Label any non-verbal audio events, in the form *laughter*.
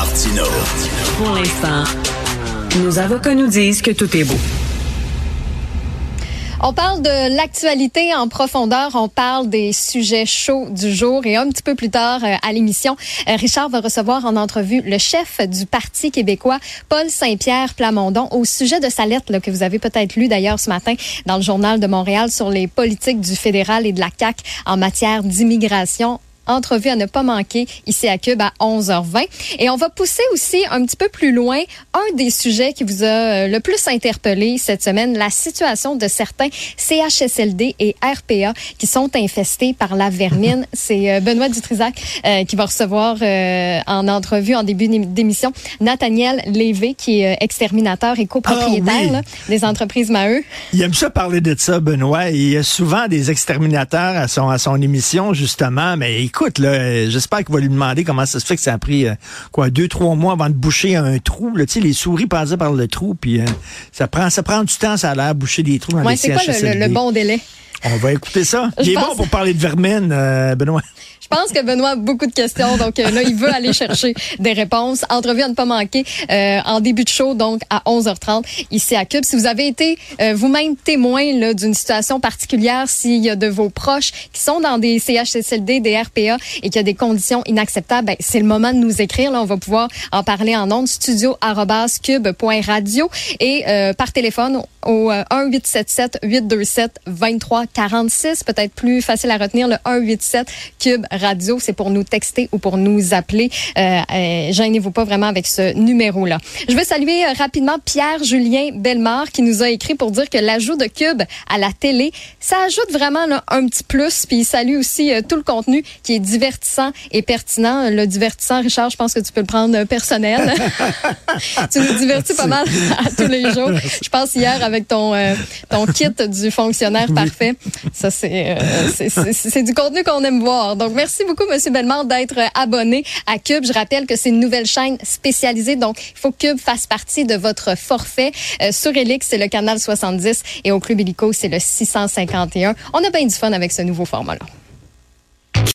Martino. Pour l'instant, nos avocats nous disent que tout est beau. On parle de l'actualité en profondeur, on parle des sujets chauds du jour et un petit peu plus tard euh, à l'émission, euh, Richard va recevoir en entrevue le chef du Parti québécois, Paul Saint-Pierre Plamondon, au sujet de sa lettre là, que vous avez peut-être lu d'ailleurs ce matin dans le journal de Montréal sur les politiques du fédéral et de la CAQ en matière d'immigration entrevue à ne pas manquer ici à Cube à 11h20. Et on va pousser aussi un petit peu plus loin un des sujets qui vous a euh, le plus interpellé cette semaine, la situation de certains CHSLD et RPA qui sont infestés par la vermine. *laughs* C'est euh, Benoît Dutrisac euh, qui va recevoir en entrevue en début d'émission Nathaniel Lévé qui est exterminateur et copropriétaire Ah oui. là, des entreprises Maheu. Il aime ça parler de ça, Benoît. Il y a souvent des exterminateurs à son, à son émission, justement. Mais écoute, là, euh, j'espère qu'il va lui demander comment ça se fait que ça a pris, euh, quoi, deux, trois mois avant de boucher un trou. Là. Tu sais, les souris passaient par le trou, puis euh, ça, prend, ça prend du temps, ça a l'air, boucher des trous dans Ouais, les c'est quoi le- le bon délai? On va écouter ça. Je Il est pense- bon pour parler de vermine, euh, Benoît. Je pense que Benoît a beaucoup de questions, donc euh, là, il veut aller chercher des réponses. Entrevue à ne pas manquer euh, en début de show, donc à 11h30 ici à Cube. Si vous avez été euh, vous-même témoin d'une situation particulière, s'il y a de vos proches qui sont dans des CHSLD, des RPA et qu'il y a des conditions inacceptables, ben, c'est le moment de nous écrire. Là, on va pouvoir en parler en ondes. Studio cube.radio et par téléphone au euh, 1877 827 2346 peut-être plus facile à retenir le 187 cube radio. C'est pour nous texter ou pour nous appeler. Euh, euh, gênez-vous pas vraiment avec ce numéro là je vais saluer euh, rapidement Pierre Julien Bellemare qui nous a écrit pour dire que l'ajout de cube à la télé ça ajoute vraiment là, un petit plus. Puis il salue aussi euh, tout le contenu qui est divertissant et pertinent. Le divertissant Richard je pense que tu peux le prendre euh, personnel. *laughs* Tu nous divertis pas mal à tous les jours. Je pense hier avec ton euh, ton kit du fonctionnaire parfait. Ça c'est euh, du contenu qu'on aime voir. Donc merci beaucoup Monsieur Bellemare d'être euh, abonné à Cube. Je rappelle que c'est une nouvelle chaîne spécialisée. Donc il faut que Cube fasse partie de votre forfait. Euh, sur Elix c'est le canal 70 et au Club Illico c'est le 651. On a bien du fun avec ce nouveau format là.